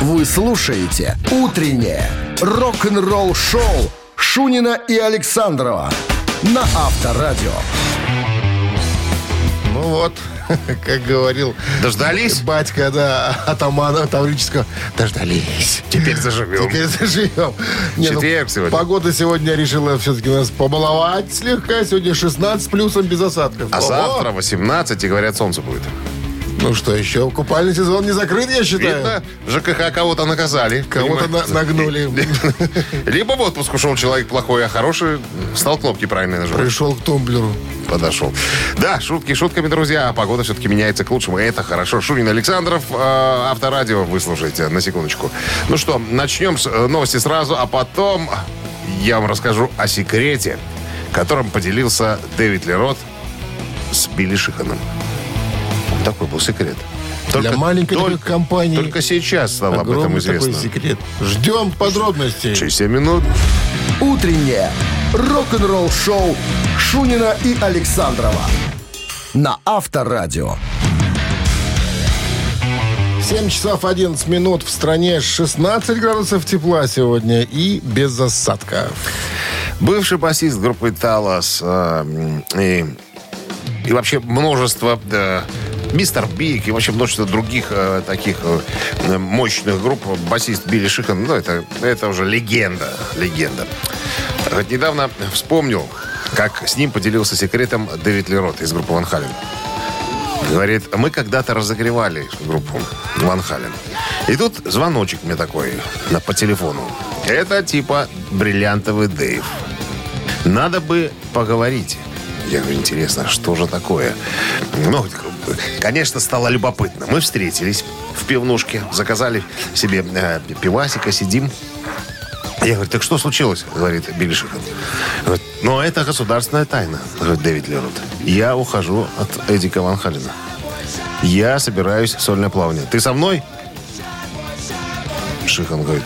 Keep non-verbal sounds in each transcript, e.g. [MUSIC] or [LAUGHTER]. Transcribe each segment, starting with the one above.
Вы слушаете «Утреннее рок-н-ролл-шоу» Шунина и Александрова на Авторадио. Ну вот, [LAUGHS] как говорил Дождались? батька, да, атамана Таврического. Дождались. Теперь заживем. Теперь заживем. Не, ну, Четверг сегодня. Погода сегодня решила все-таки нас побаловать слегка. Сегодня 16 плюсом без осадков. А Ого! завтра 18, и говорят, солнце будет. Ну что, еще купальный сезон не закрыт, я считаю. Видно, ЖКХ кого-то наказали. Кого-то на- нагнули. [LAUGHS] Либо в отпуск ушел человек плохой, а хороший стал кнопки правильно нажимать. Пришел к тумблеру. Подошел. Да, шутки шутками, друзья. а Погода все-таки меняется к лучшему. Это хорошо. Шунин Александров, э, Авторадио, вы слушаете, на секундочку. Ну что, начнем с э, новости сразу, а потом я вам расскажу о секрете, которым поделился Дэвид Лерот с Билли Шиханом. Такой был секрет. Для маленькой такой только- компании Только сейчас стало об этом известно. такой секрет. Ждем подробностей. Через 7 минут. «Утреннее рок-н-ролл-шоу» Шунина и Александрова на Авторадио. 7 часов 11 минут в стране 16 градусов тепла сегодня и без осадков. Бывший басист группы Талас э, и, и вообще множество э, Мистер Биг и вообще множество других э, таких э, мощных групп. Басист Билли Шихан, ну, это, это уже легенда. Легенда. Вот недавно вспомнил, как с ним поделился секретом Дэвид Лерот из группы Ван Хален. Говорит, мы когда-то разогревали группу Ван Хален. И тут звоночек мне такой на, по телефону. Это типа бриллиантовый Дэйв. Надо бы поговорить. Я говорю, интересно, что же такое? Ну, конечно, стало любопытно. Мы встретились в пивнушке, заказали себе э, пивасика, сидим. Я говорю, так что случилось? Говорит Билли Шихан. Говорит, ну, это государственная тайна, говорит Дэвид Лерот. Я ухожу от Эдика Ван Халена. Я собираюсь в сольное плавание. Ты со мной? Шихан говорит,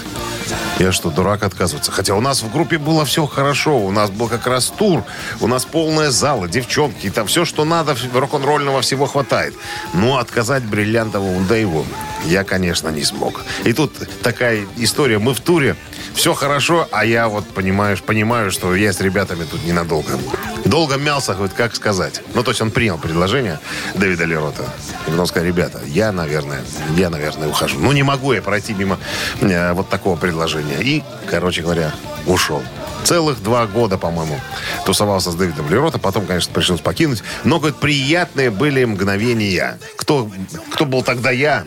я что, дурак отказываться? Хотя у нас в группе было все хорошо. У нас был как раз тур. У нас полная зала, девчонки. Там все, что надо, рок-н-ролльного всего хватает. Но отказать бриллиантовому Дэйву я, конечно, не смог. И тут такая история. Мы в туре, все хорошо, а я вот, понимаешь, понимаю, что я с ребятами тут ненадолго. Долго мялся, говорит, как сказать. Ну, то есть он принял предложение Дэвида Лерота. И потом сказал, ребята, я, наверное, я, наверное, ухожу. Ну, не могу я пройти мимо э, вот такого предложения. И, короче говоря, ушел. Целых два года, по-моему, тусовался с Дэвидом Лерота. Потом, конечно, пришлось покинуть. Но, говорит, приятные были мгновения. Кто, кто был тогда я,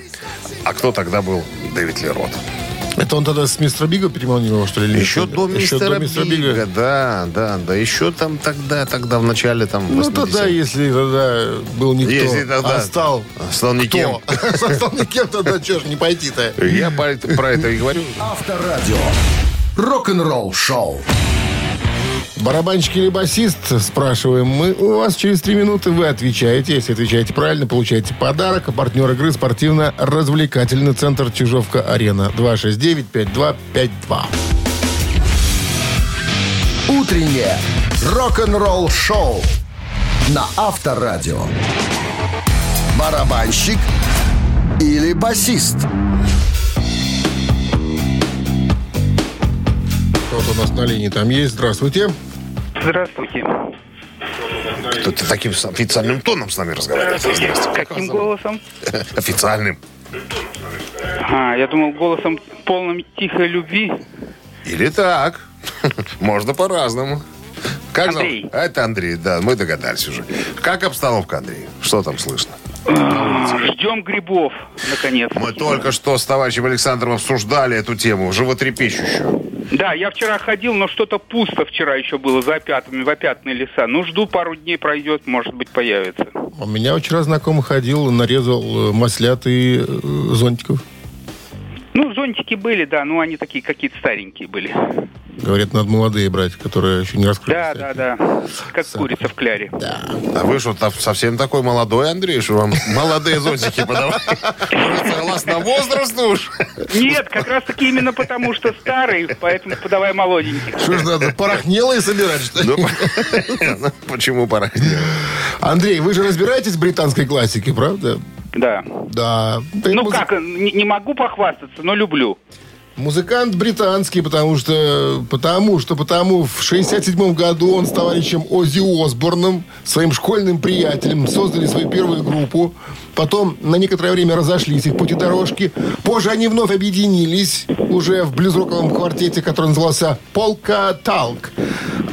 а кто тогда был Дэвид Лерот. Это он тогда с мистера Бига переманил его, что ли? Еще нет? до Еще мистера, до мистера Бига. Да, да, да. Еще там тогда, тогда в начале там... Ну, 80-х. тогда, если тогда был никто, Если тогда а стал стал никем. кто? [LAUGHS] Стал никем, тогда что ж не пойти-то? Я про это, и говорю. Авторадио. Рок-н-ролл-шоу. Барабанщик или басист, спрашиваем мы. У вас через три минуты вы отвечаете. Если отвечаете правильно, получаете подарок. А партнер игры спортивно-развлекательный центр Чижовка-Арена. 269-5252. Утреннее рок-н-ролл-шоу на Авторадио. Барабанщик или басист? Кто-то у нас на линии там есть. Здравствуйте. Здравствуйте. Кто-то таким официальным тоном с нами разговаривает. Здравствуйте. Каким голосом? [LAUGHS] Официальным. А, я думал, голосом полным тихой любви. Или так. [LAUGHS] Можно по-разному. Как? Андрей. А, Это Андрей, да, мы догадались уже. Как обстановка, Андрей? Что там слышно? Ждем грибов, наконец. Мы только что с товарищем Александром обсуждали эту тему, животрепещущую. Да, я вчера ходил, но что-то пусто вчера еще было за опятами, в опятные леса. Ну, жду, пару дней пройдет, может быть, появится. У меня вчера знакомый ходил, нарезал э, маслят и э, зонтиков. Ну, зонтики были, да, но они такие какие-то старенькие были. Говорят, надо молодые брать, которые еще не раскрылись. Да, да, да. Как курица в кляре. А вы что, совсем такой молодой, Андрей, что вам молодые зонтики подавать? Может, согласно возрасту уж? Нет, как раз таки именно потому, что старый, поэтому подавай молоденьких. Что ж надо, порохнелые собирать, что ли? Ну, [LAUGHS] Почему пора? Андрей, вы же разбираетесь в британской классике, правда? Да. Да. Ты Ну муз- как, не, не могу похвастаться, но люблю. Музыкант британский, потому что, потому что, потому в 67 году он с товарищем Оззи Осборном, своим школьным приятелем, создали свою первую группу. Потом на некоторое время разошлись их пути дорожки. Позже они вновь объединились уже в блюзроковом квартете, который назывался «Полка Талк».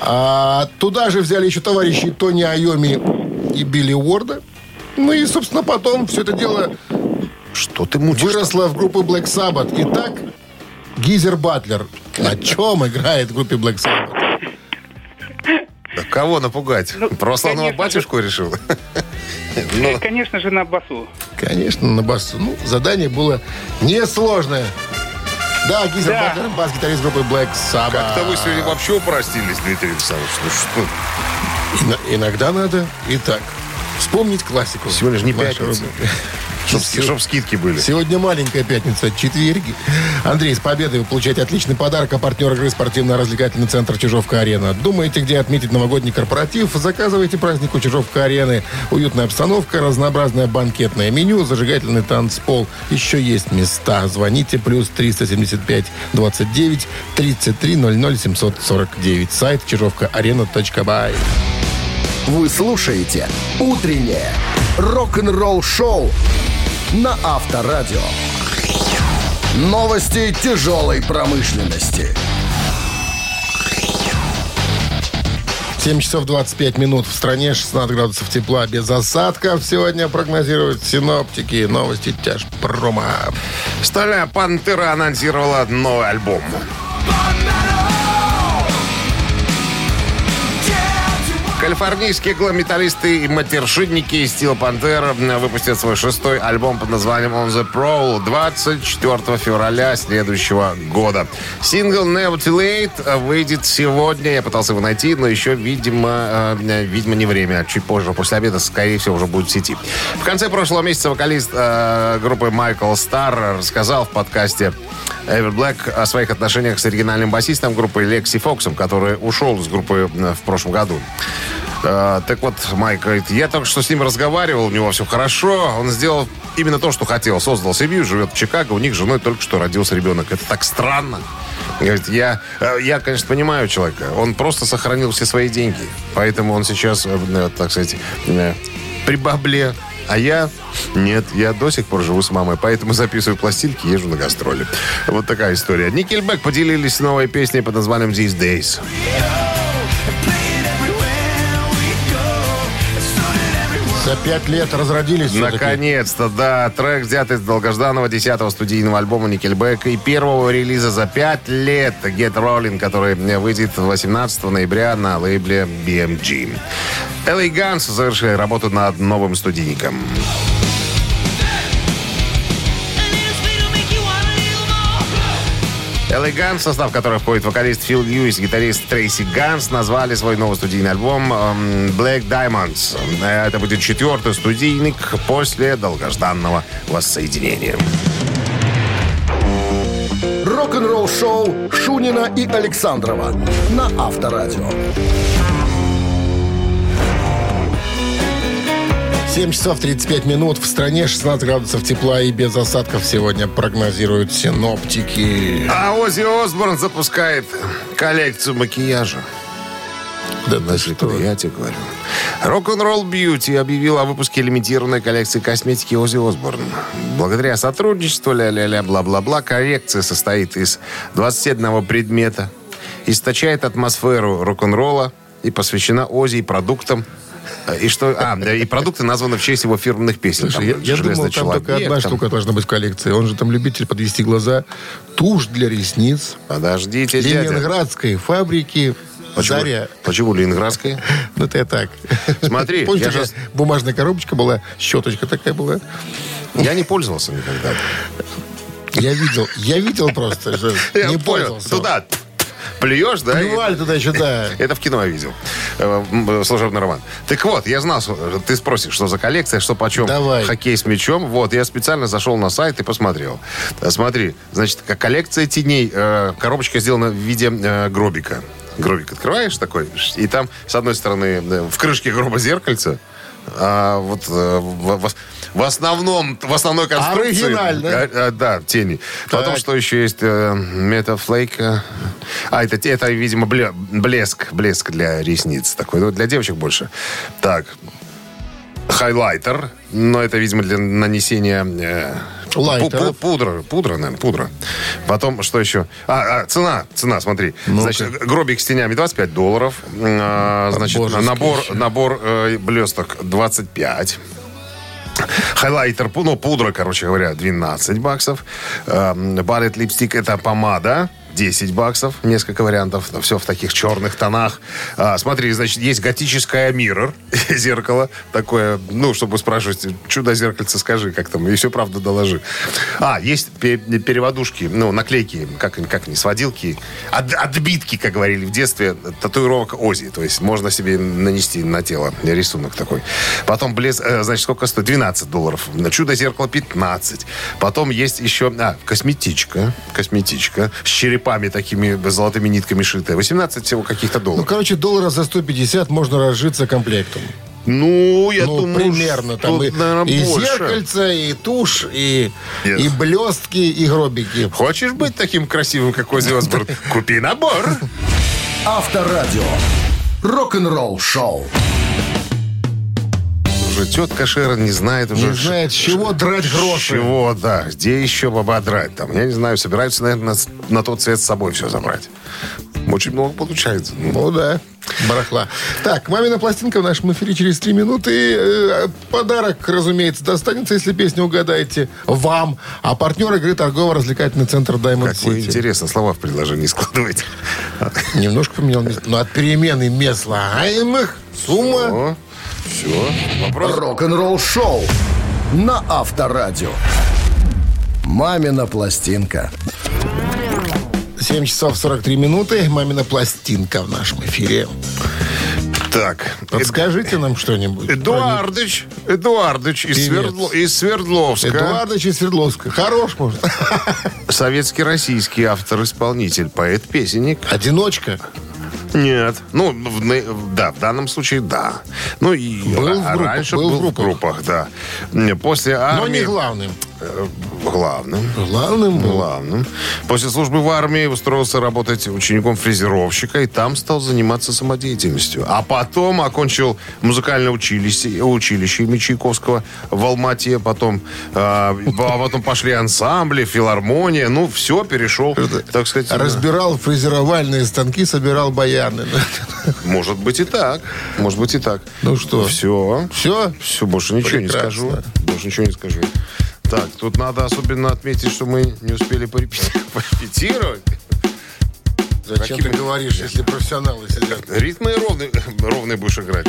А туда же взяли еще товарищи Тони Айоми и Билли Уорда. Ну и, собственно, потом все это дело Что ты мучишь? выросла в группу Black Sabbath. Итак, Гизер Батлер. На чем играет в группе Black Sabbath? Да кого напугать? Ну, Православного конечно же. батюшку решил? [LAUGHS] Ну, Конечно же, на басу. Конечно, на басу. Ну, задание было несложное. Да, Гизер Да. Батлер, бас-гитарист группы Black Sabbath. как-то вы сегодня вообще упростились, Дмитрий Александрович. Ну что? Ино- иногда надо и так. Вспомнить классику. Сегодня же не пятница. Чтоб, чтоб скидки были. Сегодня маленькая пятница, четверги. Андрей, с победой вы получаете отличный подарок, а партнер игры спортивно-развлекательный центр «Чижовка-арена». Думаете, где отметить новогодний корпоратив? Заказывайте праздник у «Чижовка-арены». Уютная обстановка, разнообразное банкетное меню, зажигательный танцпол. Еще есть места. Звоните плюс 375 29 33 00 749. Сайт чижовка-арена.бай. Вы слушаете «Утреннее рок-н-ролл-шоу» на Авторадио. Новости тяжелой промышленности. 7 часов 25 минут в стране, 16 градусов тепла без осадков. Сегодня прогнозируют синоптики. Новости тяжпрома. Стальная пантера анонсировала новый альбом. Калифорнийские глометалисты и матершинники из Steel выпустят свой шестой альбом под названием On the Prowl 24 февраля следующего года. Сингл Never Too Late выйдет сегодня. Я пытался его найти, но еще, видимо, э, видимо, не время. Чуть позже, после обеда, скорее всего, уже будет в сети. В конце прошлого месяца вокалист э, группы Майкл Старр рассказал в подкасте Эвер Блэк о своих отношениях с оригинальным басистом группы Лекси Фоксом, который ушел из группы э, в прошлом году. Э, так вот, Майк говорит, я только что с ним разговаривал, у него все хорошо. Он сделал именно то, что хотел. Создал семью, живет в Чикаго, у них с женой только что родился ребенок. Это так странно. Говорит, я, э, я, конечно, понимаю человека. Он просто сохранил все свои деньги. Поэтому он сейчас, э, так сказать, при бабле. А я нет, я до сих пор живу с мамой, поэтому записываю пластинки, езжу на гастроли. Вот такая история. Никельбэк поделились новой песней под названием «These Days». За пять лет разродились. Наконец-то, да. Трек взят из долгожданного 10-го студийного альбома Nickelback и первого релиза за 5 лет Get Rolling, который выйдет 18 ноября на лейбле BMG. LA Guns завершили работу над новым студийником. LA Guns, в состав которого входит вокалист Фил Льюис, гитарист Трейси Ганс, назвали свой новый студийный альбом эм, Black Diamonds. Это будет четвертый студийник после долгожданного воссоединения. Рок-н-ролл-шоу Шунина и Александрова на Авторадио. 7 часов 35 минут. В стране 16 градусов тепла и без осадков сегодня прогнозируют синоптики. А Оззи Осборн запускает коллекцию макияжа. Да, Значит, я тебе говорю. Rock'n'Roll Beauty объявил о выпуске лимитированной коллекции косметики Оззи Осборн. Благодаря сотрудничеству ля-ля-ля, бла-бла-бла, коллекция состоит из 21 предмета, источает атмосферу рок-н-ролла и посвящена Оззи и продуктам. И что... А, и продукты названы в честь его фирменных песен. Слушай, Там я, я думал, «Железный там только человек», одна там- штука должна быть в коллекции. Он же там любитель подвести глаза. Тушь для ресниц. Подождите, дядя. Ленинградской фабрики Почему, Заря. почему Ленинградская? [LAUGHS] Ну, я так. Смотри, [LAUGHS] Помнишь, я же- бумажная коробочка была, щеточка такая была. Я не пользовался никогда. Я видел, я видел просто, [LAUGHS] не пользовался. Туда плюешь, да? и- Плевали туда еще, да. [LAUGHS] Это в кино я видел. Э, м, Служебный роман. Так вот, я знал, что ты спросишь, что за коллекция, что почем Давай. хоккей с мячом. Вот, я специально зашел на сайт и посмотрел. Э, Смотри, значит, коллекция теней. э, Коробочка сделана в виде э, гробика. Гробик открываешь такой, и там, с одной стороны, э, в крышке гроба зеркальце, А вот э, в, в- основном, в основной конструкции... Оригинально. А, а, да, тени. Потом, Так. что еще есть? Э, Метафлейк. э, А, это, это, видимо, бле- блеск. Блеск для ресниц такой. Ну, для девочек больше. Так. Хайлайтер. Но это, видимо, для нанесения... э, пу- пудра, пудра, наверное, пудра. Потом, что еще? А, а, цена, цена, смотри. Значит, гробик с тенями 25 долларов. А, значит, Божеский набор, еще. набор э, блесток 25. Хайлайтер, ну, пудра, короче говоря, 12 баксов. Балет липстик это помада. 10 баксов, несколько вариантов, все в таких черных тонах. А, смотри, значит, есть готическое mirror, [LAUGHS] зеркало такое, ну, чтобы спрашивать, чудо-зеркальце скажи, как там, и все правда доложи. А, есть пе- переводушки, ну, наклейки, как, как они, сводилки, от- отбитки, как говорили в детстве, татуировок Ози, то есть можно себе нанести на тело рисунок такой. Потом, блеск, э, значит, сколько стоит? 12 долларов. На чудо-зеркало 15. Потом есть еще, а, косметичка, косметичка с черепами такими золотыми нитками шитая. 18 всего каких-то Ну, долларов. короче, доллара за 150 можно разжиться комплектом. Ну, я ну, думаю, примерно. Там и, наверное, и больше. зеркальце, и тушь, и, Нет. и блестки, и гробики. Хочешь быть таким красивым, как Ози Осборн? [LAUGHS] Купи набор. Авторадио. Рок-н-ролл шоу. Уже тетка Шера не знает уже. Не знает, с чего драть гроши. Чего, да. Где еще баба драть? Там, я не знаю, собираются, наверное, на, на тот цвет с собой все забрать. Очень много получается. Ну, да, барахла. Так, мамина пластинка в нашем эфире через три минуты. Э, Подарок, разумеется, достанется, если песню угадаете вам. А партнер игры торгово-развлекательный центр Diamond Как вы интересно слова в предложении складываете. Немножко поменял место. Но от перемены мест слагаемых сумма... Все. Вопрос. Рок-н-ролл шоу на Авторадио. Мамина пластинка. 7 часов 43 минуты. Мамина пластинка в нашем эфире. Так. Подскажите нам что-нибудь. Эдуардыч, Эдуардыч из. Свердло- из Свердловска. Эдуардович из Свердловска. Хорош, может. Советский российский автор-исполнитель, поэт-песенник. Одиночка. Нет. Ну, в да, в данном случае да. Ну и Был ра- в группах, раньше был был, в группах, да. После армии... Но не главным. Э, Главным. Главным был. Главным. После службы в армии устроился работать учеником фрезеровщика и там стал заниматься самодеятельностью. А потом окончил музыкальное училище, училище имени Чайковского в Алмате. Потом, э, а потом пошли ансамбли, филармония. Ну, все, перешел, так сказать. Разбирал фрезеровальные станки, собирал баяны. Может быть и так. Может быть и так. Ну что? Все. Все? Все, больше ничего не Прекрасно. скажу. Больше ничего не скажу. Так, тут надо особенно отметить, что мы не успели порепети- [LAUGHS] порепетировать. Зачем ты говоришь, если профессионалы сидят? Ритмы ровные, [LAUGHS] ровные будешь играть.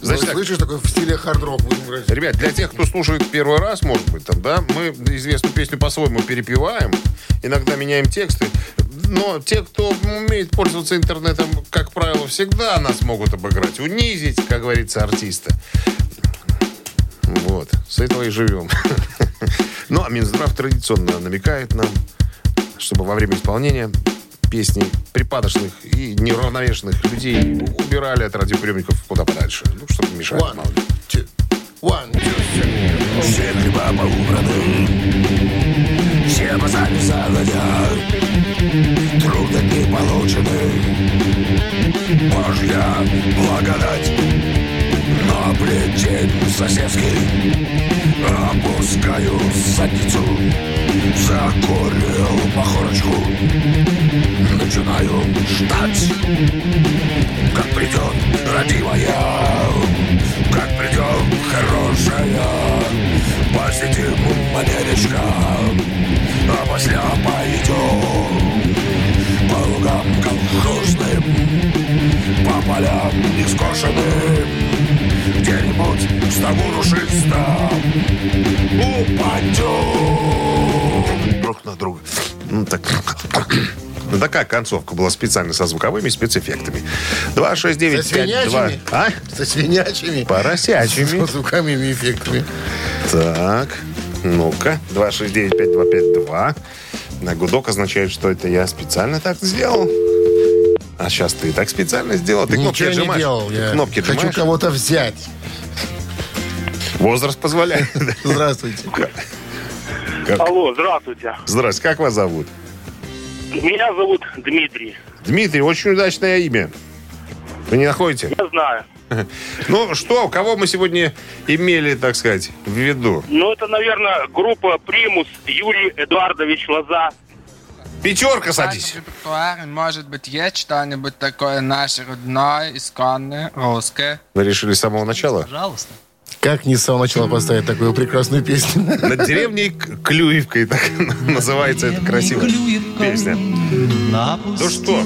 Значит, Ну, так, слышишь, такой в стиле хард-рок будем играть. ребят, для тех, кто слушает первый раз, может быть, там, да, мы известную песню по-своему перепеваем, иногда меняем тексты, но те, кто умеет пользоваться интернетом, как правило, всегда нас могут обыграть, унизить, как говорится, артиста. Вот, с этого и живем. [LAUGHS] Ну, а Минздрав традиционно намекает нам, чтобы во время исполнения песни припадочных и неравновешенных людей убирали от радиоприемников куда подальше. Ну, чтобы не мешать. One, мало ли. two, one, two, three. Все хлеба поубраны, все базары загодя, Трудно дни получены, Божья благодать. Плетень соседский. Опускаю задницу, Закурил махорочку, начинаю ждать, как придет родимая, как придет хорошая, посидим манеречка, а после пойдем по лугам колхозным, по полям нескошенным, где-нибудь в стогу душистом упадем. друг на друга. Ну, так... Ну, такая концовка была специально со звуковыми спецэффектами. 269 Со свинячими? А? Со свинячими. Поросячими. С звуками и эффектами. Так, ну-ка. 269-5252. На гудок означает, что это я специально так сделал. А сейчас ты так специально сделал. Ты кнопки Ничего не отжимаешь. делал. Ты Я кнопки хочу отжимаешь. кого-то взять. Возраст позволяет. [LAUGHS] Здравствуйте. Алло, здравствуйте. Здрасте, как вас зовут? Меня зовут Дмитрий. Дмитрий, очень удачное имя. Вы не находите? Я знаю. [LAUGHS] Ну что, кого мы сегодня имели, так сказать, в виду? Ну, это, наверное, группа «Примус», Юрий Эдуардович Лоза. Пятерка садись. репертуаре может быть есть что-нибудь такое наше родное, исконное, русское. Вы решили с самого начала? Пожалуйста. Как не с самого начала поставить такую прекрасную песню? Над деревней Клюевкой, так [LAUGHS] называется эта красивая песня. Ну что?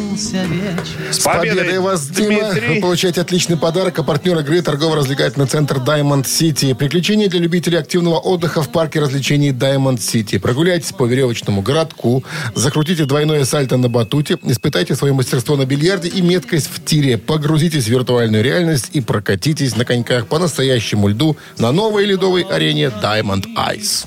С победой вас, Дима! Вы получаете отличный подарок. А партнер игры торгово-развлекательный центр Diamond City. Приключения для любителей активного отдыха в парке развлечений Diamond City. Прогуляйтесь по веревочному городку, закрутите двойное сальто на батуте, испытайте свое мастерство на бильярде и меткость в тире. Погрузитесь в виртуальную реальность и прокатитесь на коньках по настоящему льду на новой ледовой арене Diamond Ice.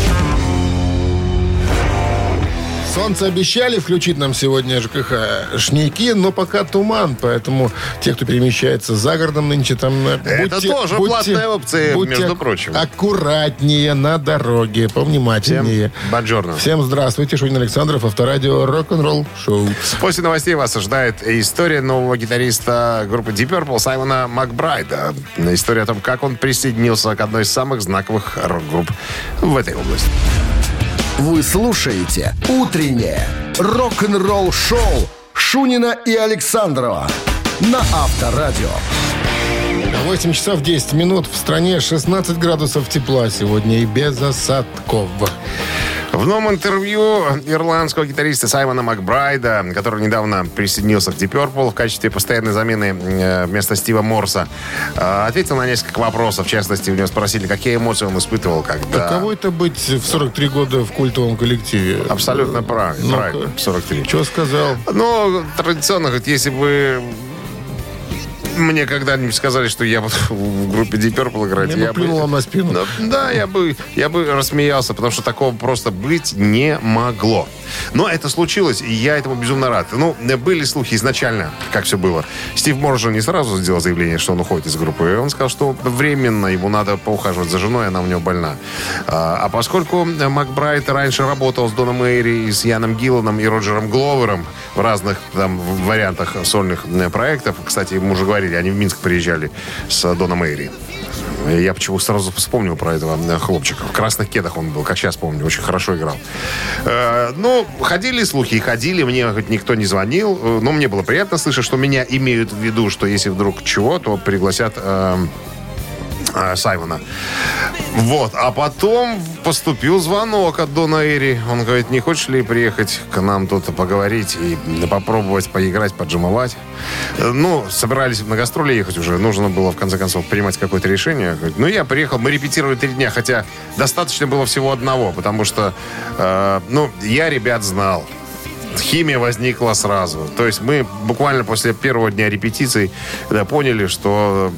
Солнце обещали включить нам сегодня ЖКХ шнейки, но пока туман, поэтому те, кто перемещается за городом нынче, там... э, Это тоже платная опция, будьте между прочим. аккуратнее на дороге, повнимательнее. Всем бонжорно. Всем здравствуйте, Шунин Александров, Авторадио, рок-н-ролл шоу. После новостей вас ожидает история нового гитариста группы Deep Purple Саймона Макбрайда. История о том, как он присоединился к одной из самых знаковых рок-групп в этой области. Вы слушаете «Утреннее рок-н-ролл-шоу» Шунина и Александрова на Авторадио. 8 часов 10 минут. В стране 16 градусов тепла сегодня и без осадков. В новом интервью ирландского гитариста Саймона Макбрайда, который недавно присоединился к Deep Purple в качестве постоянной замены э, вместо Стива Морса, э, ответил на несколько вопросов. В частности, у него спросили, какие эмоции он испытывал, когда... Каково это быть в 43 года в культовом коллективе? Абсолютно правильно, Ну-ка. правильно, 43. Что сказал? Ну, традиционно, говорит, если бы мне когда-нибудь сказали, что я буду в группе Deep Purple играть, Я бы плюнул вам на спину. Да, да, я бы, я бы рассмеялся, потому что такого просто быть не могло. Но это случилось, и я этому безумно рад. Ну, были слухи изначально, как все было. Стив Моржен не сразу сделал заявление, что он уходит из группы. Он сказал, что временно ему надо поухаживать за женой, она у него больна. А, а поскольку Макбрайт раньше работал с Доном Эйри, и с Яном Гилланом и Роджером Гловером в разных там вариантах сольных э, проектов, кстати, мы уже говорили, они в Минск приезжали с Доном Эйри. Я почему сразу вспомнил про этого э, хлопчика. В красных кедах он был, как сейчас помню, очень хорошо играл. Э, ну, ходили слухи ходили, мне хоть никто не звонил, э, но мне было приятно слышать, что меня имеют в виду, что если вдруг чего, то пригласят э, Саймона. Вот, а потом поступил звонок от Дона Эри. Он говорит, не хочешь ли приехать к нам тут поговорить и попробовать поиграть, поджимовать? Э, Ну, собирались на гастроли ехать уже. Нужно было, в конце концов, принимать какое-то решение. Говорит, Ну, я приехал, мы репетировали три дня, хотя достаточно было всего одного, потому что, э, ну, я ребят знал. Химия возникла сразу. То есть мы буквально после первого дня репетиций да, поняли, что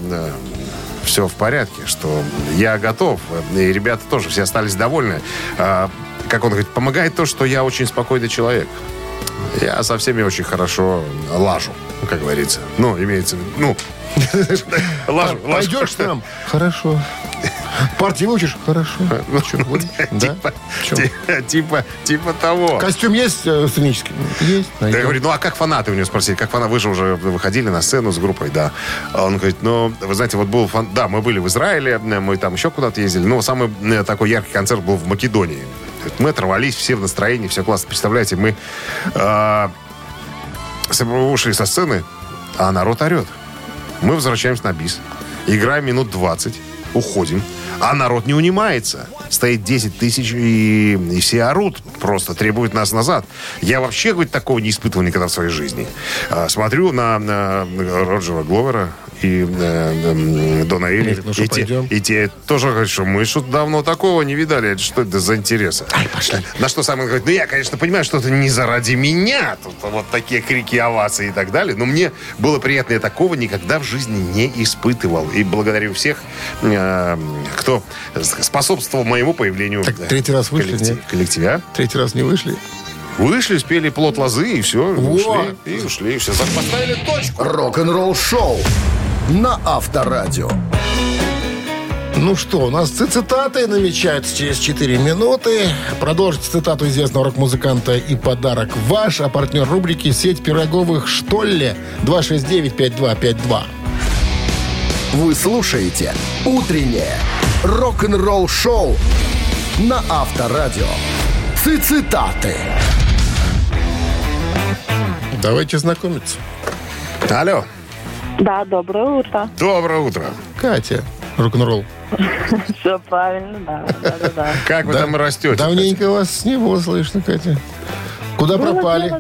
все в порядке, что я готов. И ребята тоже все остались довольны. А, как он говорит, помогает то, что я очень спокойный человек. Я со всеми очень хорошо лажу, как говорится. Ну, имеется в виду, ну, лажу. Пойдешь с нам? Хорошо. Партии выучишь? Хорошо. Чё, будешь? [LAUGHS] Да? Типа, типа, типа того. Костюм есть э, сценический? Есть. Я найдем. говорю, ну а как фанаты у него спросили? Как фанаты? Вы же уже выходили на сцену с группой, да. А Он говорит, ну, вы знаете, вот был фан... Да, мы были в Израиле, мы там еще куда-то ездили. Но самый э, такой яркий концерт был в Македонии. Мы оторвались, все в настроении, все классно. Представляете, мы э, ушли со сцены, а народ орет. Мы возвращаемся на бис. Играем минут 20, уходим. А народ не унимается. Стоит 10 тысяч, и, и все орут. Просто требуют нас назад. Я вообще, говорит, такого не испытывал никогда в своей жизни. А, смотрю на, на Роджера Гловера и э, э, Дона Эли. Говорит, ну и, те, и те тоже говорят, что мы что-то давно такого не видали. Это что это за интересы? На что Саймон говорит, ну я, конечно, понимаю, что это не заради меня. Тут вот такие крики, овации и так далее. Но мне было приятно, я такого никогда в жизни не испытывал. И благодарю всех, э, кто способствовал моему появлению Так третий раз вышли, коллектив- нет? коллективе. а? Третий раз не вышли? Вышли, спели плод лозы, и все, Во. ушли. И ушли, и все. Поставили точку. Рок-н-ролл шоу на Авторадио. Ну что, у нас ци- цитаты намечаются через 4 минуты. Продолжите цитату известного рок-музыканта и подарок ваш, а партнер рубрики «Сеть пироговых Штолле» 269-5252. Вы слушаете «Утреннее рок-н-ролл шоу» на Авторадио. Цитаты. Давайте знакомиться. Алло, Да, доброе утро. доброе утро. Катя, рок-н-ролл. [LAUGHS] Все правильно, да, да, да, да. Как вы там растете? Давненько вас не было слышно, Катя. Куда пропали?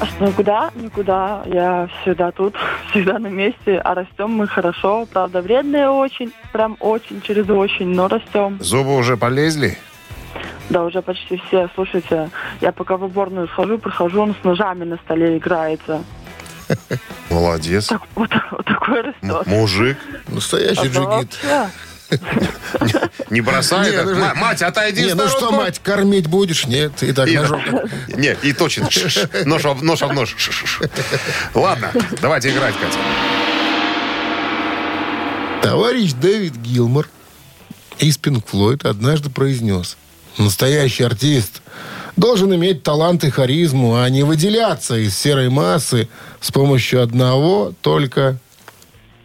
А что, Никуда, никуда. Я всегда тут, [LAUGHS] всегда на месте. А растем мы хорошо. Правда, вредные очень, прям очень, через очень, но растем. Зубы уже полезли? Да, уже почти все. Слушайте, я пока в уборную схожу, прихожу, он с ножами на столе играется. [LAUGHS] Молодец. Так, вот, вот такой М- растет. Мужик. Настоящий А джигит. [LAUGHS] Не бросает? Ну, Ма- Мать, отойди Не, ну что, мать, кормить будешь? Нет, и так ножом. [LAUGHS] Не, и точно. Нож об нож. об нож. Ладно, давайте играть, Катя. Товарищ Дэвид Гилмор из Пинк Флойд однажды произнес, настоящий артист должен иметь талант и харизму, а не выделяться из серой массы с помощью одного только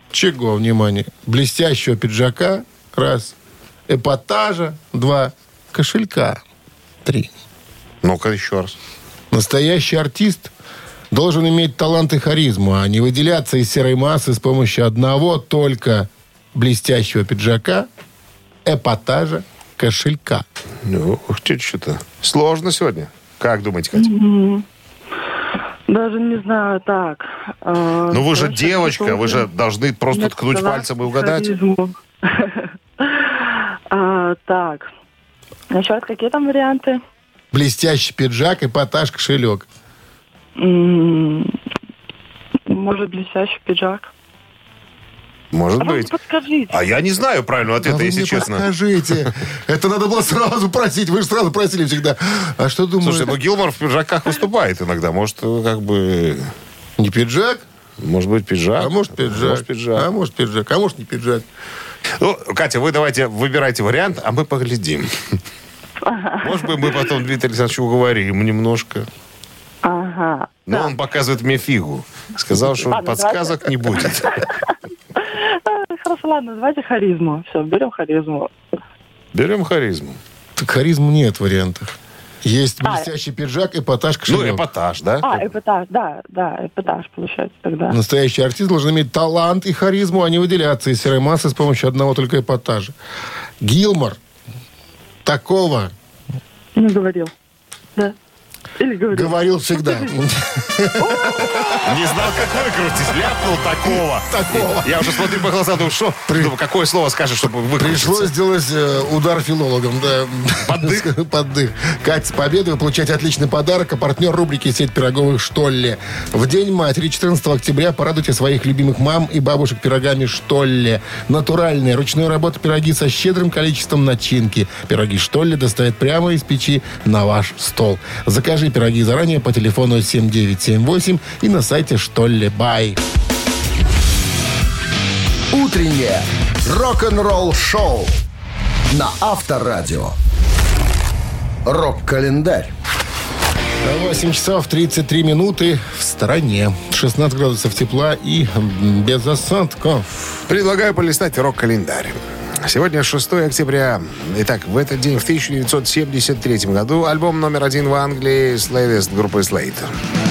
чего, внимание, блестящего пиджака, раз, эпатажа, два, кошелька, три. Ну-ка еще раз. Настоящий артист должен иметь талант и харизму, а не выделяться из серой массы с помощью одного только блестящего пиджака, эпатажа, кошелька. Ну, ух ты, что-то. Сложно сегодня. Как думаете, Катя? Даже не знаю, так. э, Ну вы же девочка, вы же должны просто нет ткнуть пальцем и угадать. [LAUGHS] А, Так. Насчет какие там варианты? Блестящий пиджак, эпатаж, кошелек. Может, блестящий пиджак? Может А вы быть. подскажите. А я не знаю правильного А ответа, вы если мне честно. подскажите. [LAUGHS] Это надо было сразу просить. Вы же сразу просили всегда. А что думаете? Слушай, ну Гилмор в пиджаках выступает иногда. Может, как бы... Не пиджак? Может быть, пиджак? А может пиджак? Может, пиджак. А может пиджак? А может не пиджак? Ну, Катя, вы давайте выбирайте вариант, а мы поглядим. Может быть, мы потом Дмитрия Александровича уговорим немножко. Ага. Но он показывает мне фигу. Сказал, что Ладно, подсказок не будет. [LAUGHS] Хорошо, ладно, давайте харизму. Все, берем харизму. Берем харизму. Так харизмы нет в вариантах. Есть А. блестящий пиджак, эпатаж, Ну, кошелек. эпатаж, да? А, эпатаж, да, да, эпатаж получается тогда. Настоящий артист должен иметь талант и харизму, а не выделяться из серой массы с помощью одного только эпатажа. Гилмор такого Не говорил. Да. Или говорил. говорил всегда. [LAUGHS] Не знал, как выкрутить. Ляпнул такого. Такого. Я уже смотрю по глазам, думаю, что? Думаю, какое слово скажешь, чтобы выкрутиться? Пришлось сделать э, удар филологом, да. Поддых? [LAUGHS] Поддых. Катя, с победой вы получаете отличный подарок, а партнер рубрики «Сеть пироговых Штолле». В День матери 14 октября порадуйте своих любимых мам и бабушек пирогами Штолле. Натуральные, ручной работы пироги со щедрым количеством начинки. Пироги Штолле доставят прямо из печи на ваш стол. Закажи пироги заранее по телефону 7978 и на сайте Штолле Бай. Утреннее рок-н-ролл шоу на Авторадио. Рок-календарь. 8 часов 33 минуты в стороне. 16 градусов тепла и без осадков. Предлагаю полистать рок-календарь. Сегодня 6 октября. Итак, в этот день, в 1973 году, альбом номер один в Англии «Slavist» группы Slade.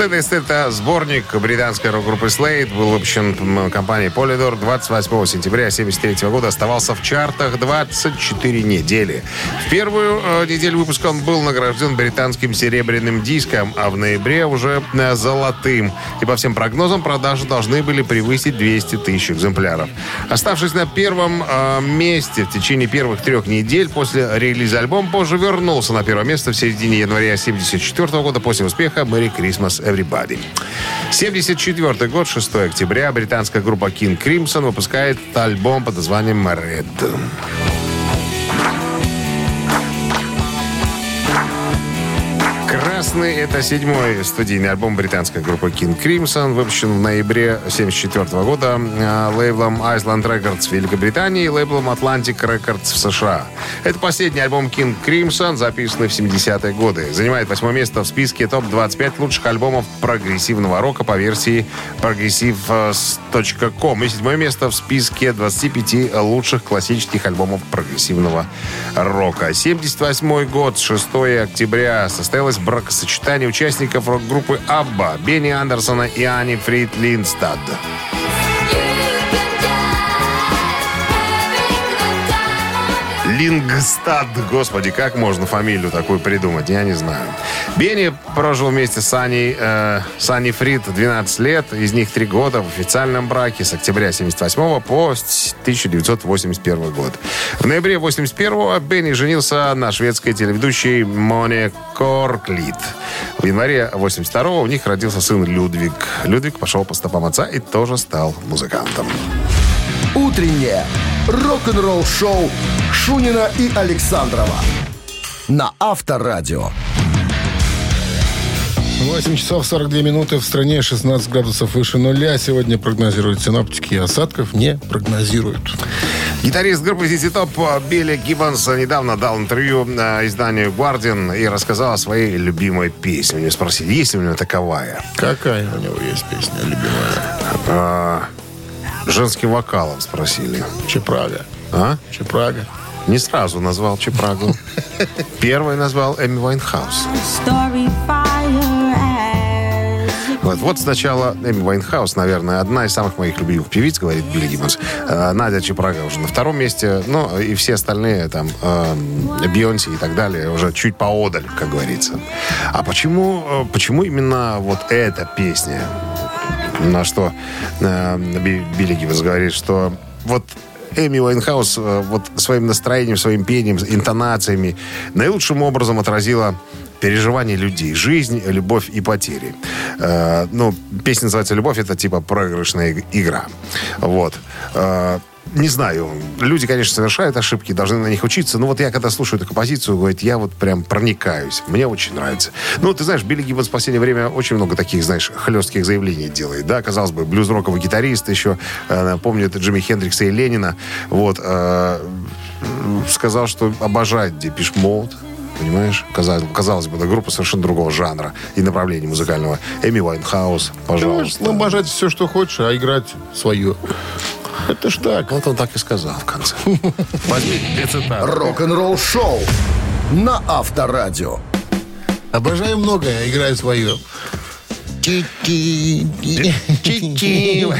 Slavist — это сборник британской рок-группы Slade. Был выпущен компанией Polydor 28 сентября 1973 года. Оставался в чартах 24 недели. В первую э, неделю выпуска он был награжден британским серебряным диском, а в ноябре уже э, золотым. И по всем прогнозам продажи должны были превысить 200 тысяч экземпляров. Оставшись на первом э, месте в течение первых трех недель после релиза альбом позже вернулся на первое место в середине января 1974 года после успеха «Merry Christmas Dance Everybody. 74 год, 6 октября, британская группа King Crimson выпускает альбом под названием Red. «Красный» — это седьмой студийный альбом британской группы King Crimson, выпущен в ноябре 1974 года э, лейблом Island Records в Великобритании и лейблом Atlantic Records в США. Это последний альбом King Crimson, записанный в 70-е годы. Занимает восьмое место в списке топ-25 лучших альбомов прогрессивного рока по версии progressive.com и седьмое место в списке 25 лучших классических альбомов прогрессивного рока. 78 год, 6 октября, состоялось бракосочетание участников рок-группы «Абба» Бенни Андерсона и Ани Фрид Линдстад. Лингстад. Господи, как можно фамилию такую придумать? Я не знаю. Бенни прожил вместе с Аней, э, с Аней Фрид 12 лет. Из них 3 года в официальном браке с октября 78 по 1981 год. В ноябре 81 Бенни женился на шведской телеведущей Моне Корклит. В январе 82 у них родился сын Людвиг. Людвиг пошел по стопам отца и тоже стал музыкантом. Утреннее рок-н-ролл-шоу Шунина и Александрова на Авторадио. 8 часов 42 минуты в стране, 16 градусов выше нуля. Сегодня прогнозируют синоптики, осадков не прогнозируют. Гитарист группы ZZ Top Билли Гиббонс недавно дал интервью э, изданию Guardian и рассказал о своей любимой песне. У него спросили, есть ли у него таковая. Какая у него есть песня любимая? А, женским вокалом спросили. Чепрага. А? Чепрага. Не сразу назвал Чепрагу. [LAUGHS] Первый назвал Эми Вайнхаус. Вот, вот сначала Эми Вайнхаус, наверное, одна из самых моих любимых певиц, говорит Билли Гиббонс. Э, Надя Чепрага уже на втором месте. Ну, и все остальные, там, э, Бейонсе и так далее, уже чуть поодаль, как говорится. А почему, э, почему именно вот эта песня? На что э, Би- Билли Гиббонс говорит, что вот Эми Уайнхаус э, вот своим настроением, своим пением, интонациями наилучшим образом отразила переживания людей, жизнь, любовь и потери. Э, ну, песня называется «Любовь», это типа проигрышная иг- игра. Вот. Э, не знаю, люди, конечно, совершают ошибки, должны на них учиться. Но вот я, когда слушаю эту композицию, говорит, я вот прям проникаюсь. Мне очень нравится. Ну, ты знаешь, Билли Гиббонс в последнее время очень много таких, знаешь, хлестких заявлений делает. Да, казалось бы, блюз-роковый гитарист еще, э, помнит Джимми Хендрикса и Леннона. Вот, э, сказал, что обожает Depeche Mode. Понимаешь? Казалось, казалось бы, да, группа совершенно другого жанра и направления музыкального. Эми Вайнхаус, пожалуйста. Ну, обожать все, что хочешь, а играть свое. Это ж так. Вот он так и сказал в конце. Возьми две цитаты. Рок-н-ролл-шоу на Авторадио. Обожаю многое, играю свое. Чи-чи.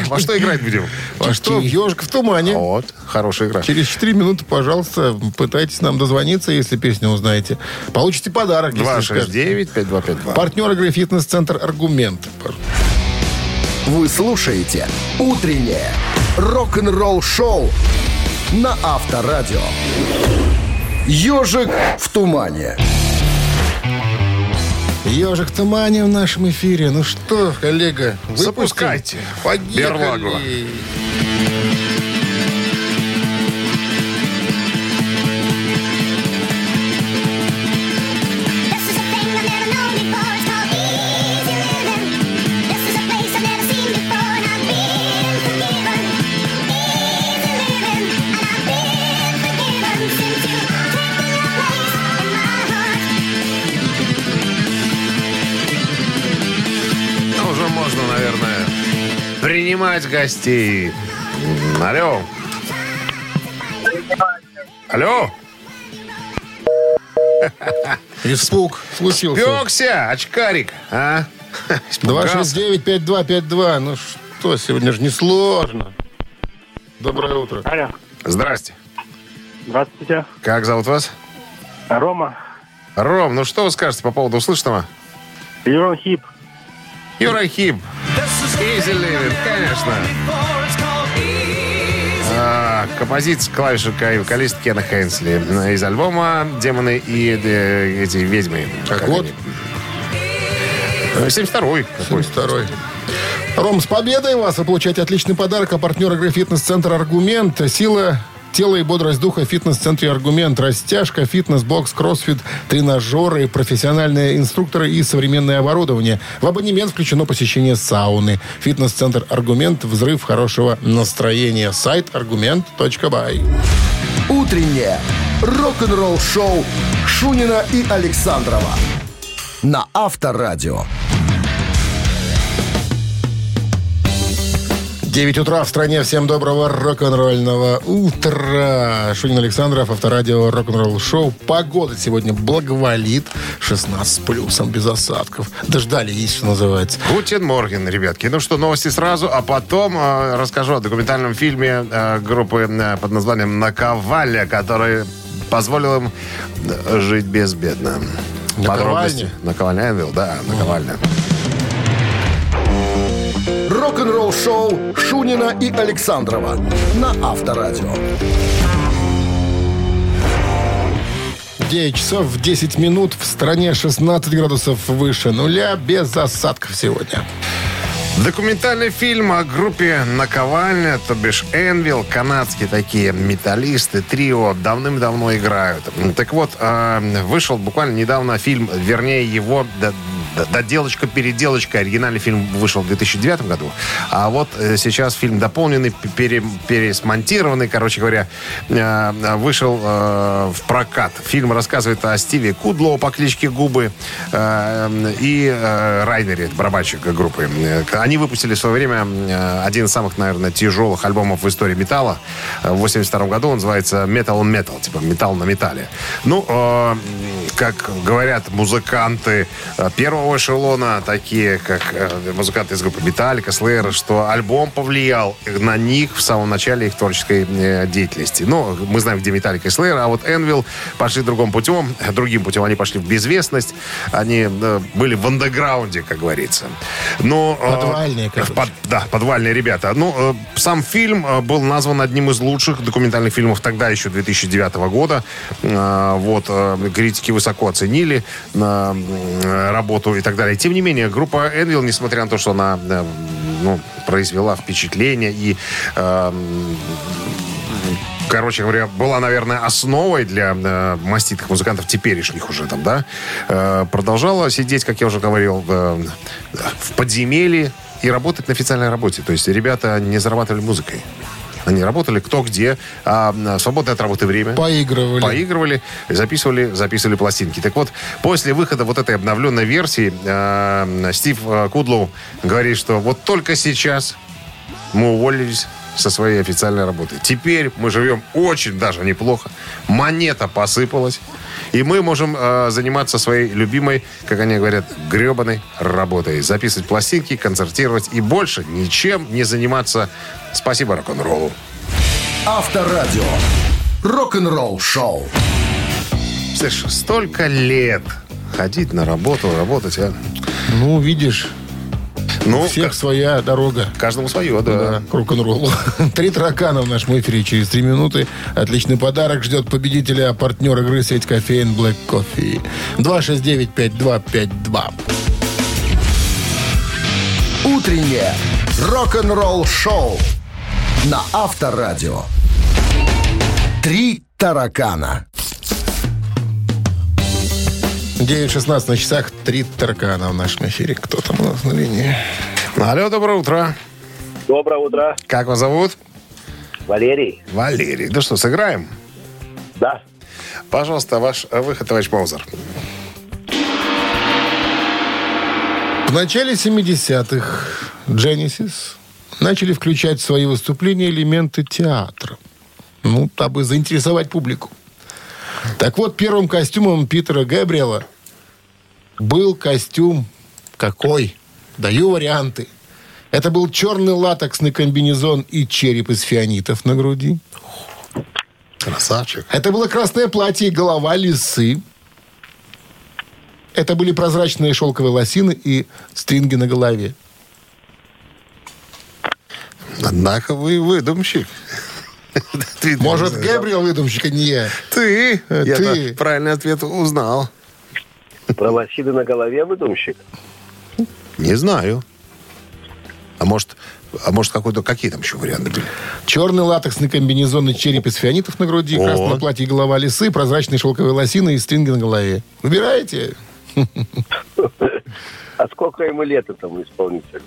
Во что играть будем? А что? Ежик в тумане. Вот, хорошая игра. Через 4 минуты, пожалуйста, пытайтесь нам дозвониться, если песню узнаете. Получите подарок. если скажете. 269-5252. Партнер игры «Фитнес-центр Аргумент». Вы слушаете «Утреннее рок-н-ролл-шоу» на Авторадио. «Ежик в тумане». Ежик в тумане в нашем эфире. Ну что, коллега, выпустим? Запускайте. Поехали. Берлагу. Принимать гостей. Алло. Алло. Испуг случился. Пекся, очкарик, а? Испугался. 269-5252. Ну что, сегодня же не сложно. Доброе утро. Алло, Здрасте. здравствуйте. Как зовут вас? Рома, Ром, ну что вы скажете по поводу услышанного? Uriah Heep. Uriah Heep. Easy Living, конечно. А, композиция клавишника и вокалист Кена Хэнсли из альбома «Демоны и э, эти ведьмы». Как Как вот. они? Э, 72-й. какой. 72 Ром, с победой вас! Вы получаете отличный подарок. А партнер игры «Фитнес-центр Аргумент». Сила тела и бодрость духа в фитнес-центре «Аргумент». Растяжка, фитнес-бокс, кроссфит, тренажеры, профессиональные инструкторы и современное оборудование. В абонемент включено посещение сауны. Фитнес-центр «Аргумент». Взрыв хорошего настроения. Сайт аргумент.бай. Утреннее рок-н-ролл-шоу Шунина и Александрова на Авторадио. 9 утра в стране. Всем доброго рок-н-ролльного утра. Шунин Александров, авторадио рок-н-ролл шоу. Погода сегодня благоволит. 16 с плюсом, без осадков. Дождались, что называется. Guten Morgen, ребятки. Ну что, новости сразу, а потом э, расскажу о документальном фильме э, группы э, под названием «Наковальня», который позволил им э, жить безбедно. Наковальня? Наковальня да, наковальня. Рок-н-ролл-шоу Шунина и Александрова на Авторадио. 9 часов 10 минут. В стране 16 градусов выше нуля. Без осадков сегодня. Документальный фильм о группе «Наковальня», то бишь «Энвилл», канадские такие металлисты, трио, давным-давно играют. Так вот, э, вышел буквально недавно фильм, вернее, его д- д- доделочка-переделочка. Оригинальный фильм вышел в 2009 году. А вот э, сейчас фильм дополненный, пере- пересмонтированный, короче говоря, э, вышел э, в прокат. Фильм рассказывает о Стиве Кудлоу по кличке Губы и Райнере, барабанщик группы. Э, Они выпустили в свое время э, один из самых, наверное, тяжелых альбомов в истории металла. Э, В 82 году он называется Metal on Metal, типа металл на металле. Ну, э, как говорят музыканты первого эшелона, такие как музыканты из группы Металлика, Slayer, что альбом повлиял на них в самом начале их творческой деятельности. Ну, мы знаем, где Металлика и Slayer, а вот Энвилл пошли другим путем. Другим путем они пошли в безвестность. Они были в андеграунде, как говорится. Но, э, Подвальные, короче. под- да, подвальные ребята. Ну, э, сам фильм э, был назван одним из лучших документальных фильмов тогда, еще 2009 года. Э, Вот, э, критики высоко оценили на м, работу и так далее. Тем не менее, группа Энвилл, несмотря на то, что она э, ну, произвела впечатление и э, короче говоря, была, наверное, основой для э, маститых музыкантов теперешних уже там, да, э, продолжала сидеть, как я уже говорил, в, в подземелье и работать на официальной работе. То есть ребята не зарабатывали музыкой. Они работали кто где, а э, свободное от работы время. Поигрывали. Поигрывали, записывали, записывали пластинки. Так вот, после выхода вот этой обновленной версии э, Стив э, Кудлоу говорит, что вот только сейчас мы уволились со своей официальной работы. Теперь мы живем очень даже неплохо. Монета посыпалась. И мы можем э, заниматься своей любимой, как они говорят, гребаной работой. Записывать пластинки, концертировать и больше ничем не заниматься. Спасибо рок-н-роллу. Авторадио. Рок-н-ролл-шоу. Слышь, столько лет ходить на работу, работать, а? Ну, видишь, Ну, у всех своя дорога. каждому свое, да. Да, к рок-н-роллу. [LAUGHS] Три таракана в нашем эфире через три минуты. Отличный подарок ждет победителя, партнер игры сеть кофеин Black Coffee. 269-5252. Утреннее рок-н-ролл-шоу на Авторадио. Три таракана. 9.16 на часах. Три таракана в нашем эфире. Кто там у нас на линии? Алло, доброе утро. Доброе утро. Как вас зовут? Валерий. Валерий. Ну что, сыграем? Да. Пожалуйста, ваш э, выход, товарищ Маузер. В начале 70-х Genesis начали включать в свои выступления элементы театра. Ну, дабы заинтересовать публику. Так вот, первым костюмом Питера Габриэла был костюм какой? Даю варианты. Это был черный латексный комбинезон и череп из фианитов на груди. Красавчик. Это было красное платье и голова лисы. Это были прозрачные шелковые лосины и стринги на голове. Однако вы выдумщик. Ты- [LAUGHS] Может, Габриэл выдумщик, а не я. Ты. Я ты. правильный ответ узнал. Про лосины на голове выдумщик. Не знаю. А может, а может какой-то, какие там еще варианты были? Черный латексный комбинезон и череп из фианитов на груди, О. красное платье и голова лисы, прозрачные шелковые лосины и стринги на голове. Выбираете? А сколько ему лет этому исполнителю?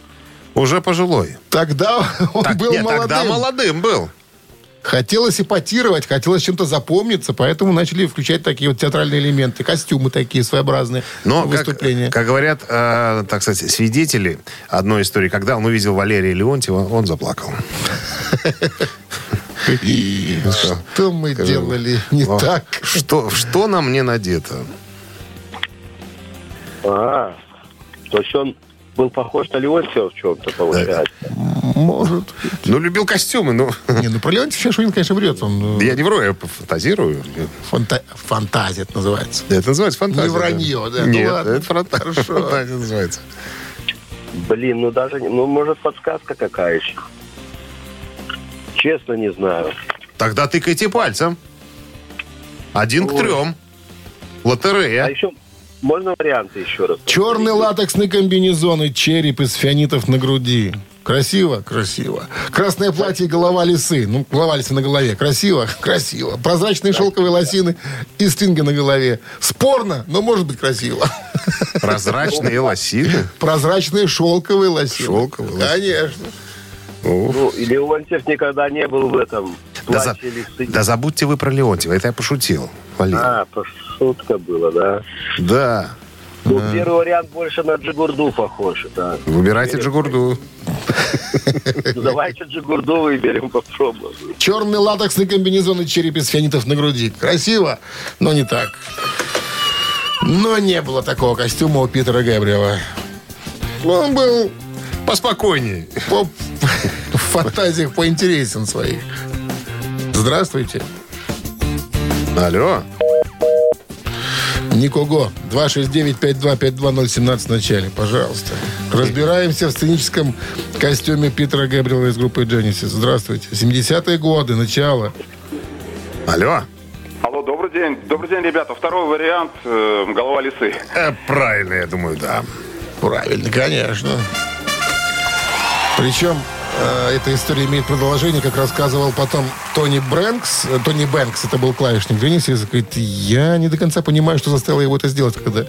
Уже пожилой. Тогда он Так, был нет, молодым. тогда молодым был. Хотелось эпатировать, хотелось чем-то запомниться, поэтому начали включать такие вот театральные элементы, костюмы такие своеобразные, Но, как, выступления. как говорят, э, так сказать, свидетели одной истории, когда он увидел Валерия Леонтьева, он заплакал. Что мы делали не О, так? Что, что на мне надето? А, то есть он был похож на Леонтьева в чем-то, получается. Может. Ну, любил костюмы, ну... Не, ну про Леонтьев сейчас Шунин, конечно, врет. Он, э, Я не вру, я фантазирую. фанта- Фантазия это называется. Это называется фантазия. Не вранье, да? Ну Нет, ладно. это франта- Хорошо. [LAUGHS] фантазия называется. Блин, ну даже, не- ну может подсказка какая еще. Честно не знаю. Тогда тыкайте пальцем. Один к Ой. трем. А Лотерея. еще можно варианты еще раз? Черный латексный комбинезон и череп из фианитов на груди. Красиво? Красиво. Красное платье и голова лисы. Ну, голова лисы на голове. Красиво? [LAUGHS] Красиво. Прозрачные шелковые лосины и стринги на голове. Спорно, но может быть красиво. Прозрачные лосины. Прозрачные шелковые лосины. Шелковые лосины. Конечно. Ну, и Леонтьев никогда не был в этом Да, лисы. да забудьте вы про Леонтьева. Это я пошутил. Валерий. А, шутка была, да. Да. Ну, первый вариант больше на Джигурду похож, да. Выбирайте Джигурду. [LAUGHS] Давайте Джигурду выберем, попробуем. Черный латексный комбинезон и череп из фианитов на груди. Красиво, но не так. Но не было такого костюма у Питера Габриэла. Он был Поспокойней. по, [LAUGHS] фантазиях поинтересен своих. Здравствуйте. Алло. Никого. 269-5252-017 в начале. Пожалуйста. Разбираемся в сценическом костюме Питера Габриэла из группы Genesis. Здравствуйте. 70-е годы, начало. Алло. Алло, добрый день. Добрый день, ребята. Второй вариант э, голова лисы. Э, правильно, я думаю, да. Правильно, конечно. Причем эта история имеет продолжение, как рассказывал потом Тони Брэнкс. Э, Тони Бэнкс, это был клавишник Genesis, говорит, я не до конца понимаю, что заставило его это сделать. Когда...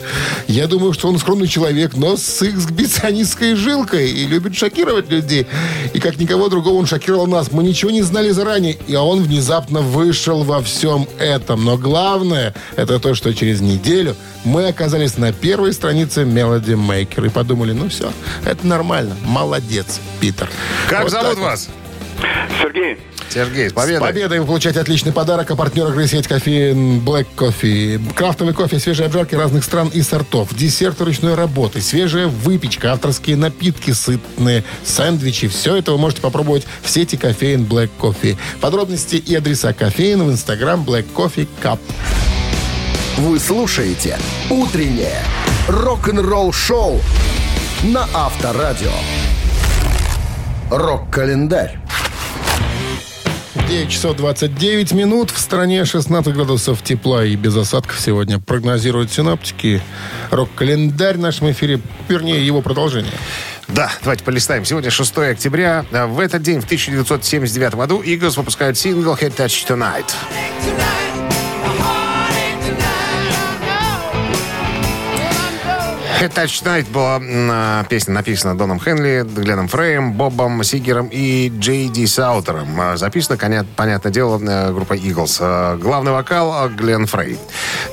Я думаю, что он скромный человек, но с эксбиционистской жилкой и любит шокировать людей. И как никого другого он шокировал нас. Мы ничего не знали заранее, и он внезапно вышел во всем этом. Но главное, это то, что через неделю мы оказались на первой странице Melody Maker и подумали, ну все, это нормально, молодец, Питер. Как Вот зовут вас? Сергей, Сергей, с С победой. победой вы получаете отличный подарок. А партнер игры сеть кофеин Black Coffee. Крафтовый кофе, свежие обжарки разных стран и сортов. Десерты ручной работы, свежая выпечка, авторские напитки сытные, сэндвичи. Все это вы можете попробовать в сети кофеин Black Coffee. Подробности и адреса кофеина в инстаграм Black Coffee Cup. Вы слушаете «Утреннее рок-н-ролл-шоу» на Авторадио. Рок-календарь. 9 часов 29 минут. В стране 16 градусов тепла и без осадков сегодня прогнозируют синаптики. Рок-календарь в нашем эфире, вернее, его продолжение. Да, давайте полистаем. Сегодня 6 октября. А В этот день, в 1979 году, Eagles выпускают сингл «Head Touch Tonight». Touch Tonight» была а, песня написана Доном Хенли, Гленном Фреем, Бобом Сигером и Джей Ди Саутером. А, Записана, понятное дело, э, группой Eagles. А, Главный вокал Глен Фрей.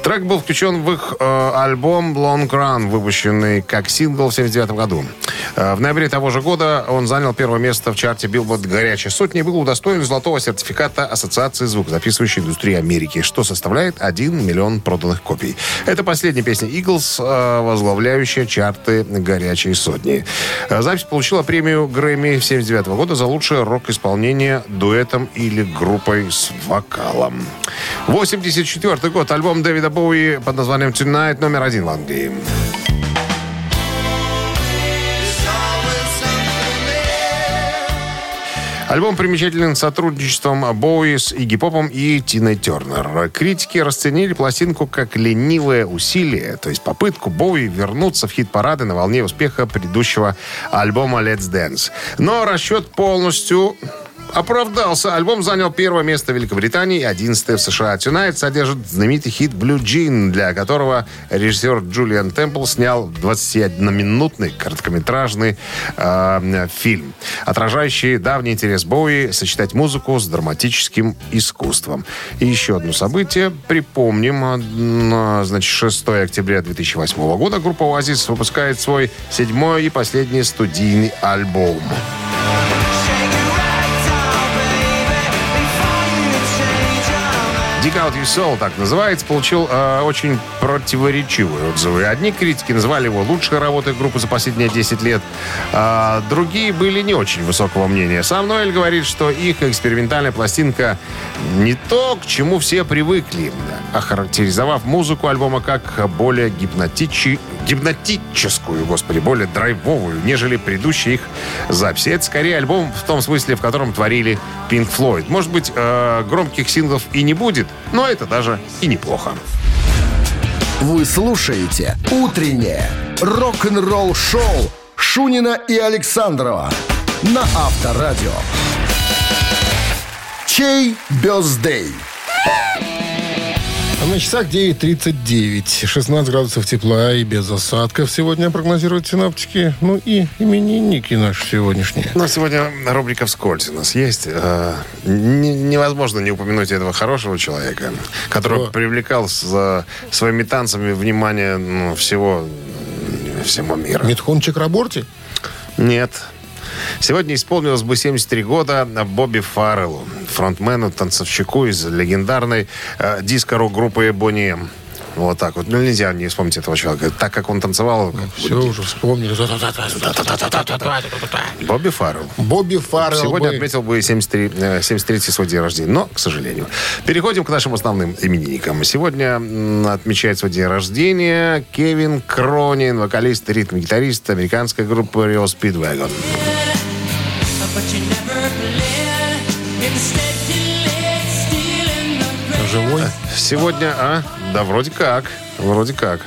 Трек был включен в их э, альбом Long Run, выпущенный как сингл в 1979 году. Э, В ноябре того же года он занял первое место в чарте Billboard «Горячая сотня» и был удостоен золотого сертификата Ассоциации звукозаписывающей индустрии Америки, что составляет 1 миллион проданных копий. Это последняя песня Eagles, э, возглавляющая чарты «Горячей сотни». Э, Запись получила премию Грэмми 1979 года за лучшее рок-исполнение дуэтом или группой с вокалом. 84 год. Альбом Дэвида Боуи под названием «Tonight» номер один в Англии. Альбом примечателен сотрудничеством Боуи с Игги Попом и Тиной Тернер. Критики расценили пластинку как ленивое усилие, то есть попытку Боуи вернуться в хит-парады на волне успеха предыдущего альбома Let's Dance. Но расчет полностью оправдался. Альбом занял первое место в Великобритании и 11 в США. Tonight содержит знаменитый хит Blue Jean, для которого режиссер Джулиан Темпл снял 21-минутный короткометражный э, фильм, отражающий давний интерес Боуи сочетать музыку с драматическим искусством. И еще одно событие. Припомним, значит, 6 октября 2008 года группа Oasis выпускает свой седьмой и последний студийный альбом. Dig Out Your Soul, так называется, получил э, очень противоречивые отзывы. Одни критики назвали его лучшей работой группы за последние 10 лет, а другие были не очень высокого мнения. Сам Ноэль говорит, что их экспериментальная пластинка не то, к чему все привыкли, охарактеризовав музыку альбома как более гипнотичи, гипнотическую, господи, более драйвовую, нежели предыдущие их записи. Это скорее альбом в том смысле, в котором творили Pink Floyd. Может быть, э, громких синглов и не будет, но это даже и неплохо. Вы слушаете «Утреннее рок-н-ролл-шоу» Шунина и Александрова на Авторадио. Чей бездей? А на часах 9.39. 16 градусов тепла и без осадков сегодня прогнозируют синаптики. Ну и именинники наши сегодняшние. Ну, сегодня рубрика «Вскользь» у нас есть. Э, не- невозможно не упомянуть этого хорошего человека, который Кто? привлекал с своими танцами внимание ну, всего, всего мира. Митхун Чакраборти? Нет. Сегодня исполнилось бы 73 года Бобби Фарреллу, фронтмену, танцовщику из легендарной э, диско-рок-группы Бонни. Вот так вот. Ну, нельзя не вспомнить этого человека. Так как он танцевал... Все уже вспомнили. Бобби Фаррелл. Бобби Фаррелл Сегодня бы- отметил бы 73, э, 73 свой день рождения. Но, к сожалению. Переходим к нашим основным именинникам. Сегодня отмечает свой день рождения Кевин Кронин, вокалист и ритм-гитарист американской группы Rio Speedwagon. Живой? Сегодня, а? Да, вроде как. Вроде как.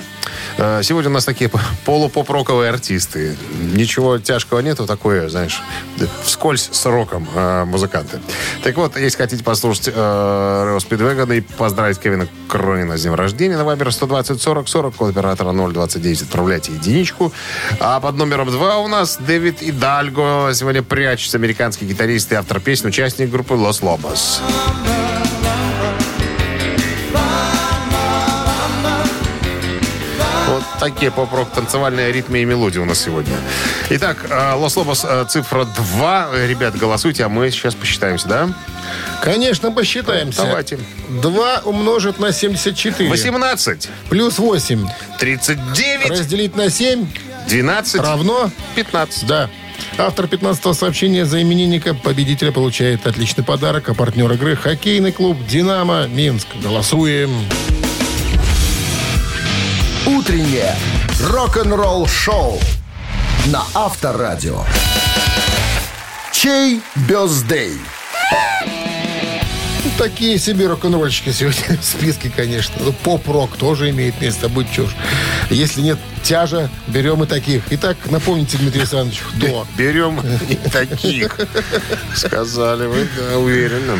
Э, Сегодня у нас такие полупоп-роковые артисты. Ничего тяжкого нету, такое, знаешь, вскользь с роком э, музыканты. Так вот, если хотите послушать Рэо Спидвегана и поздравить Кевина Кронина с днем рождения, на Вайбер 120 40 40, код оператора 029, отправляйте единичку. А под номером 2 у нас Дэвид Идальго. Сегодня прячется американский гитарист и автор песни, участник группы Лос Лобос. Вот такие поп-рок танцевальные ритмы и мелодии у нас сегодня. Итак, э, Лос Лобос э, цифра 2. Ребят, голосуйте, а мы сейчас посчитаемся, да? Конечно, посчитаемся. Давайте. 2 умножить на 74. 18, Плюс 8. 39, Разделить на 7 12, равно 15. Да. Автор 15-го сообщения за именинника победителя получает отличный подарок, а партнер игры хоккейный клуб «Динамо» Минск. Голосуем. Утреннее рок-н-ролл-шоу на Авторадио. Чей бездей? Ну, Такие себе рок-н-ролльщики сегодня [LAUGHS] в списке, конечно. Ну, поп-рок тоже имеет место быть чушь. Если нет тяжа, берем и таких. Итак, напомните, Дмитрий Александрович, кто? Берем и таких. Сказали вы, да, уверенно.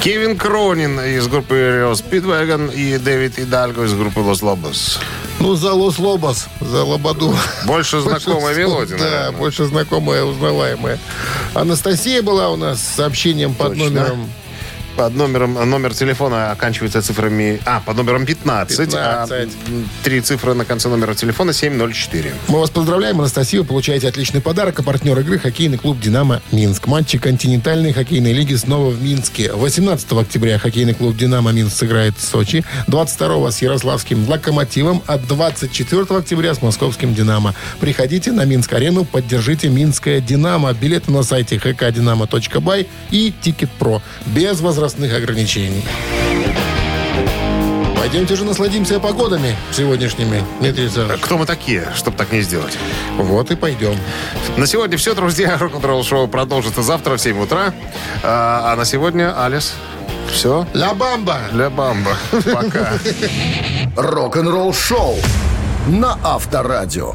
Кевин Кронин из группы Speedwagon и Дэвид Идальго из группы Лос Лобос. Ну, за Лос Лобос, за Лободу. Больше знакомая Больше- мелодия, Да, наверное. больше знакомая, узнаваемая. Анастасия была у нас с сообщением под номером... Под номером, номер телефона оканчивается цифрами... А, под номером 15. 15. а, три цифры на конце номера телефона 704. Мы вас поздравляем, Анастасия. Вы получаете отличный подарок. А партнер игры хоккейный клуб «Динамо» Минск. Матчи континентальной хоккейной лиги снова в Минске. 18 октября хоккейный клуб «Динамо» Минск сыграет в Сочи. 22 с Ярославским «Локомотивом», а 24 октября с московским «Динамо». Приходите на Минск-арену, поддержите «Минское Динамо». Билеты на сайте hkdinamo.by и «Ticketpro». Без возрастных ограничений. Пойдемте же насладимся погодами сегодняшними, Дмитрий Александрович. Кто мы такие, чтобы так не сделать? Вот и пойдем. На сегодня все, друзья. [LAUGHS] Рок-н-ролл шоу продолжится завтра в 7 утра. А, а на сегодня, Алис, все. La bamba! La bamba. Пока. [LAUGHS] Рок-н-ролл шоу на Авторадио.